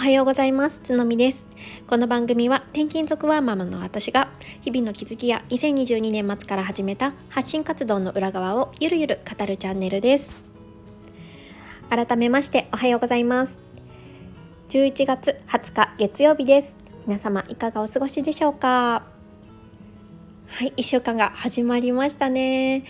おはようございます。つのみです。この番組は転勤族ワーママの私が日々の気づきや2022年末から始めた発信活動の裏側をゆるゆる語るチャンネルです。改めましておはようございます。11月20日月曜日です。皆様いかがお過ごしでしょうか？はい1週間が始まりましたね。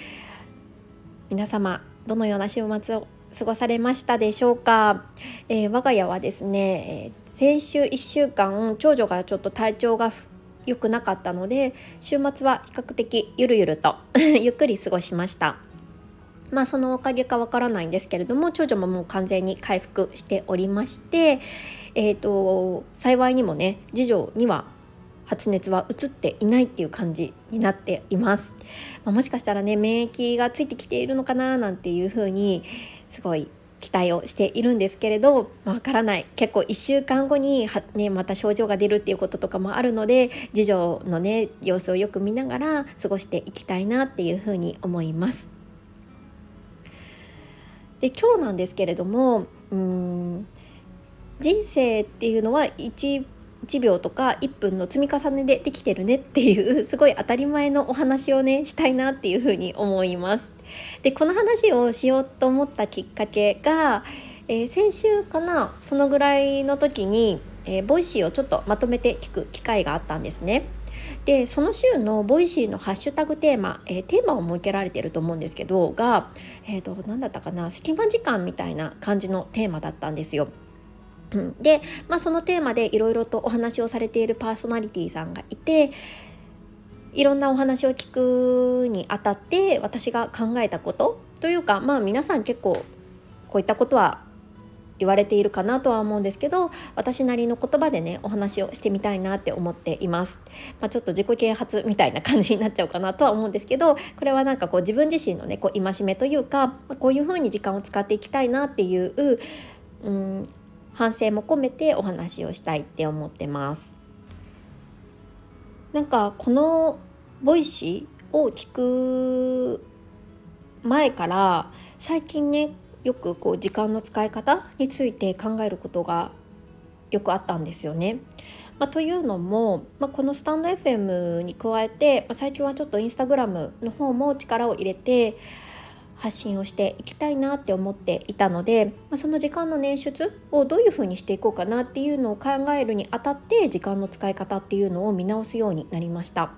皆様どのような週末を過ごされましたでしょうか、えー、我が家はですね、えー、先週1週間長女がちょっと体調が良くなかったので週末は比較的ゆるゆると ゆっくり過ごしました。まあそのおかげかわからないんですけれども長女ももう完全に回復しておりましてえーと、幸いにもね次女には発熱は移っていないっていう感じになっています、まあ、もしかしたらね免疫がついてきているのかななんていう風にすごい期待をしているんですけれどわ、からない結構1週間後には、ね、また症状が出るっていうこととかもあるので次女のね様子をよく見ながら過ごしていきたいなっていうふうに思います。で今日なんですけれどもうん人生っていうのは 1, 1秒とか1分の積み重ねでできてるねっていう すごい当たり前のお話をねしたいなっていうふうに思います。でこの話をしようと思ったきっかけが、えー、先週かなそのぐらいの時に、えー、 Voicy をちょっとまとめて聞く機会があったんですね。でその週の Voicy のハッシュタグテーマ、えー、テーマを設けられてると思うんですけどが、えーと、何だったかな隙間時間みたいな感じのテーマだったんですよ。うんで、まあ、そのテーマでいろいろとお話をされているパーソナリティさんがいていろんなお話を聞くにあたって私が考えたことというかまあ皆さん結構こういったことは言われているかなとは思うんですけど私なりの言葉でねお話をしてみたいなって思っています、まあ、ちょっと自己啓発みたいな感じになっちゃうかなとは思うんですけどこれはなんかこう自分自身のねこう戒めというかこういうふうに時間を使っていきたいなっていううん反省も込めてお話をしたいって思ってますなんかこの Voicy を聞く前から最近ねよくこう時間の使い方について考えることがよくあったんですよね。まあ、というのも、まあ、このスタンド FM に加えて、まあ、最近はちょっとインスタグラムの方も力を入れて発信をしていきたいなって思っていたので、まあ、その時間の捻出をどういうふうにしていこうかなっていうのを考えるにあたって時間の使い方っていうのを見直すようになりました。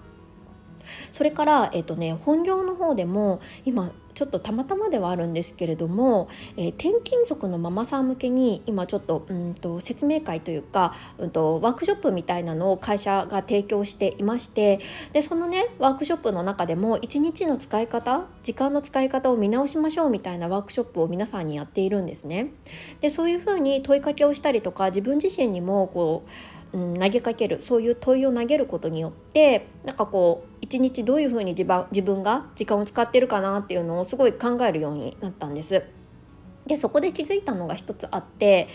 それから、えっとね、本業の方でも今ちょっとたまたまではあるんですけれども、えー、転勤族のママさん向けに今ちょっとうんと説明会というか、うんと、ワークショップみたいなのを会社が提供していましてでそのねワークショップの中でも1日の使い方時間の使い方を見直しましょうみたいなワークショップを皆さんにやっているんですね。でそういうふうに問いかけをしたりとか自分自身にもこううん、投げかけるそういう問いを投げることによってなんかこう一日どういうふうに自分自分が時間を使ってるかなっていうのをすごい考えるようになったんです。でそこで気づいたのが一つあって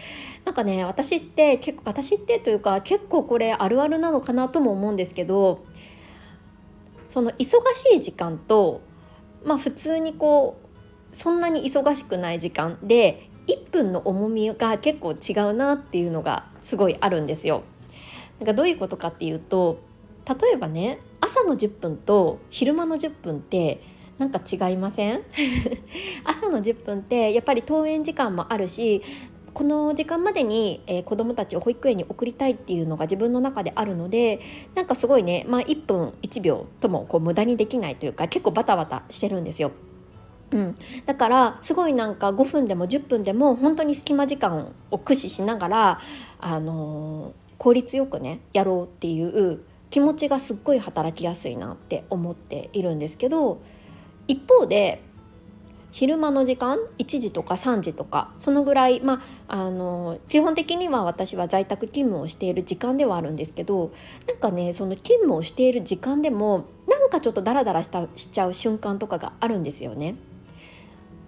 なんかね私って結構私ってというか結構これあるあるなのかなとも思うんですけどその忙しい時間とまあ普通にこうそんなに忙しくない時間で1分の重みが結構違うなっていうのがすごいあるんですよ。なんかどういうことかっていうと例えばね朝の10分と昼間の10分ってなんか違いません？朝の10分ってやっぱり登園時間もあるしこの時間までに、えー、子どもたちを保育園に送りたいっていうのが自分の中であるのでなんかすごいね、まあ、1分1秒ともこう無駄にできないというか結構バタバタしてるんですよ。うん、だからすごいなんか5分でも10分でも本当に隙間時間を駆使しながら、あのー効率よくねやろうっていう気持ちがすっごい働きやすいなって思っているんですけど一方で昼間の時間1時とか3時とかそのぐらいまああの基本的には私は在宅勤務をしている時間ではあるんですけどなんかねその勤務をしている時間でもなんかちょっとダラダラしたしちゃう瞬間とかがあるんですよね。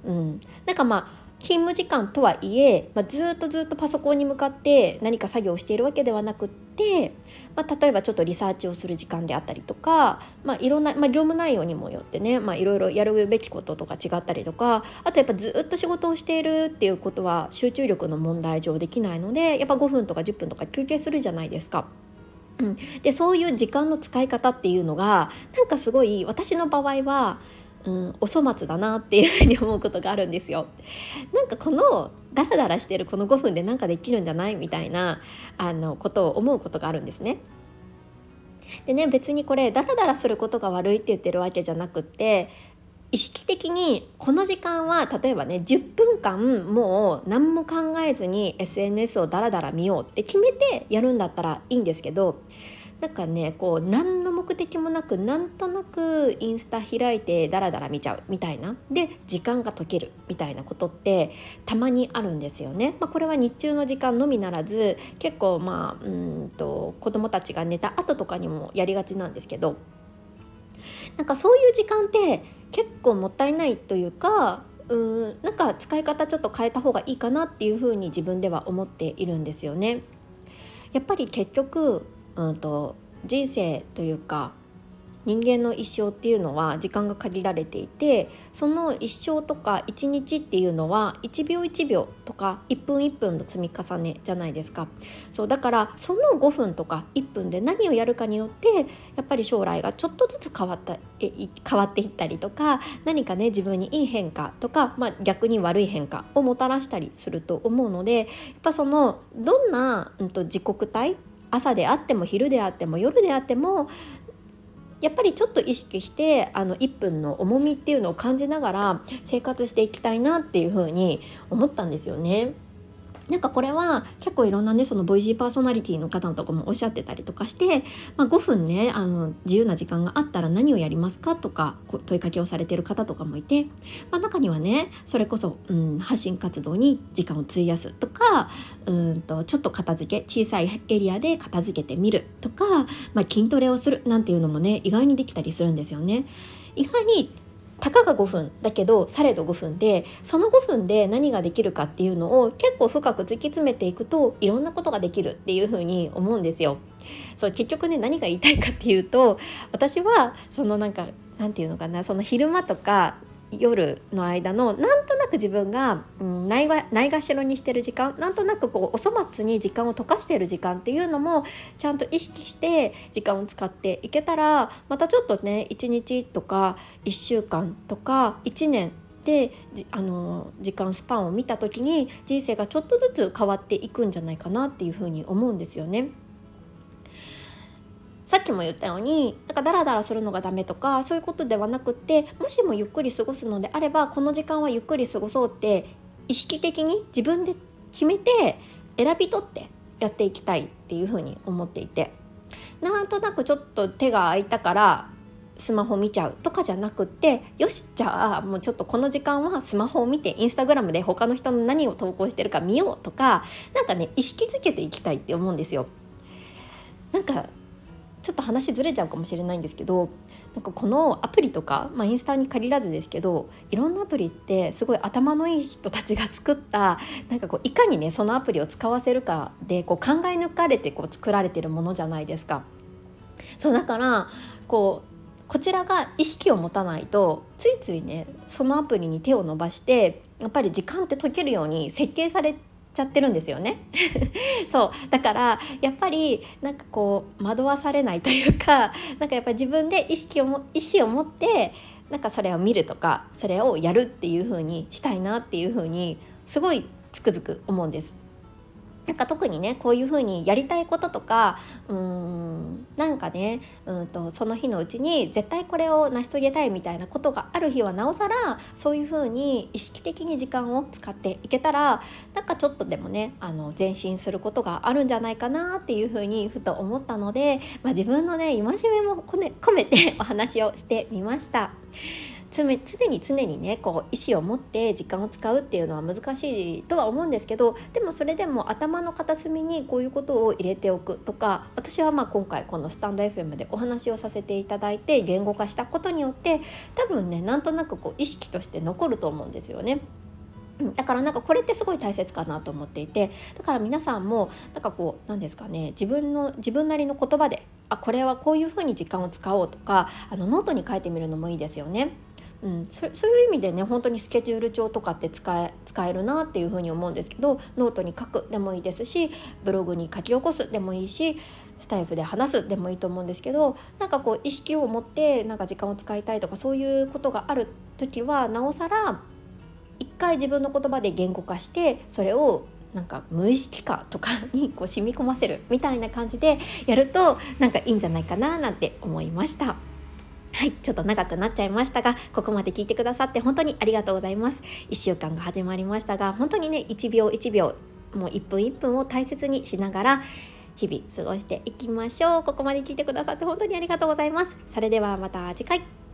うん、なんかまあ勤務時間とはいえ、まあ、ずっとずっとパソコンに向かって何か作業をしているわけではなくって、まあ、例えばちょっとリサーチをする時間であったりとか、まあ、いろんな、まあ、業務内容にもよってね、まあ、いろいろやるべきこととか違ったりとかあとやっぱずっと仕事をしているっていうことは集中力の問題上できないのでやっぱ5分とか10分とか休憩するじゃないですか。でそういう時間の使い方っていうのがなんかすごい私の場合はうん、お粗末だなっていうふに思うことがあるんですよ。なんかこのダラダラしてるこの5分で何かできるんじゃないみたいなあのことを思うことがあるんですね。でね別にこれダラダラすることが悪いって言ってるわけじゃなくって意識的にこの時間は例えばね10分間もう何も考えずに SNS をダラダラ見ようって決めてやるんだったらいいんですけどなんかねこう何の目的もなくなんとなくインスタ開いてダラダラ見ちゃうみたいなで時間が解けるみたいなことってたまにあるんですよね。まあ、これは日中の時間のみならず結構まあうんと子供たちが寝た後とかにもやりがちなんですけどなんかそういう時間って結構もったいないというかうんなんか使い方ちょっと変えた方がいいかなっていうふうに自分では思っているんですよね。やっぱり結局うんと人生というか人間の一生っていうのは時間が限られていてその一生とか一日っていうのは1秒1秒とか1分1分の積み重ねじゃないですか。そうだからその5分とか1分で何をやるかによってやっぱり将来がちょっとずつ変わったえ変わっていったりとか何かね自分にいい変化とか、まあ、逆に悪い変化をもたらしたりすると思うのでやっぱそのどんな、うん、と自国体朝であっても昼であっても夜であってもやっぱりちょっと意識してあの1分の重みっていうのを感じながら生活していきたいなっていうふうに思ったんですよね。なんかこれは結構いろんなねそのボイシーパーソナリティの方のとかもおっしゃってたりとかして、まあ、5分ねあの自由な時間があったら何をやりますかとか問いかけをされてる方とかもいて、まあ、中にはねそれこそ、うん、発信活動に時間を費やすとかうんとちょっと片付け小さいエリアで片付けてみるとか、まあ、筋トレをするなんていうのもね意外にできたりするんですよね。意外にたかが5分だけどされど5分でその5分で何ができるかっていうのを結構深く突き詰めていくといろんなことができるっていうふうに思うんですよ。そう結局ね何が言いたいかっていうと私はそのなんかなんていうのかなその昼間とか夜の間のなんとく自分が、うん、ないがないがしろにしてる時間なんとなくこうお粗末に時間を溶かしている時間っていうのもちゃんと意識して時間を使っていけたらまたちょっとね1日とか1週間とか1年であの時間スパンを見た時に人生がちょっとずつ変わっていくんじゃないかなっていうふうに思うんですよね。さっきも言ったようになんかダラダラするのがダメとかそういうことではなくってもしもゆっくり過ごすのであればこの時間はゆっくり過ごそうって意識的に自分で決めて選び取ってやっていきたいっていうふうに思っていてなんとなくちょっと手が空いたからスマホ見ちゃうとかじゃなくってよしじゃあもうちょっとこの時間はスマホを見てインスタグラムで他の人の何を投稿してるか見ようとか何かね意識づけていきたいって思うんですよ。なんかちょっと話ずれちゃうかもしれないんですけどなんかこのアプリとか、まあ、インスタに限らずですけどいろんなアプリってすごい頭のいい人たちが作ったなんかこういかにねそのアプリを使わせるかでこう考え抜かれてこう作られてるものじゃないですか。そうだからこうこちらが意識を持たないとついついねそのアプリに手を伸ばしてやっぱり時間って解けるように設計されちゃってるんですよね そうだからやっぱりなんかこう惑わされないというかなんかやっぱり自分で意識をも意思を持ってなんかそれを見るとかそれをやるっていう風にしたいなっていう風にすごいつくづく思うんです。なんか特にねこういうふうにやりたいこととかうーんなんかねうんとその日のうちに絶対これを成し遂げたいみたいなことがある日はなおさらそういうふうに意識的に時間を使っていけたらなんかちょっとでもねあの前進することがあるんじゃないかなっていうふうにふと思ったので、まあ、自分のね戒めも込めてお話をしてみました。常に常にねこう意思を持って時間を使うっていうのは難しいとは思うんですけどでもそれでも頭の片隅にこういうことを入れておくとか私はまあ今回このスタンド FM でお話をさせていただいて言語化したことによって多分ねなんとなくこう意識として残ると思うんですよね。だからなんかこれってすごい大切かなと思っていてだから皆さんもなんかこう何ですかね自分の自分なりの言葉であこれはこういうふうに時間を使おうとかあのノートに書いてみるのもいいですよね。うん、そそういう意味でね本当にスケジュール帳とかって使え使えるなっていうふうに思うんですけどノートに書くでもいいですしブログに書き起こすでもいいしスタイフで話すでもいいと思うんですけどなんかこう意識を持ってなんか時間を使いたいとかそういうことがある時はなおさら一回自分の言葉で言語化してそれをなんか無意識下とかにこう染み込ませるみたいな感じでやるとなんかいいんじゃないかななんて思いました。はい、ちょっと長くなっちゃいましたが、ここまで聞いてくださって本当にありがとうございます。1週間が始まりましたが、本当にね、1秒1秒、もう1分1分を大切にしながら、日々過ごしていきましょう。ここまで聞いてくださって本当にありがとうございます。それではまた次回。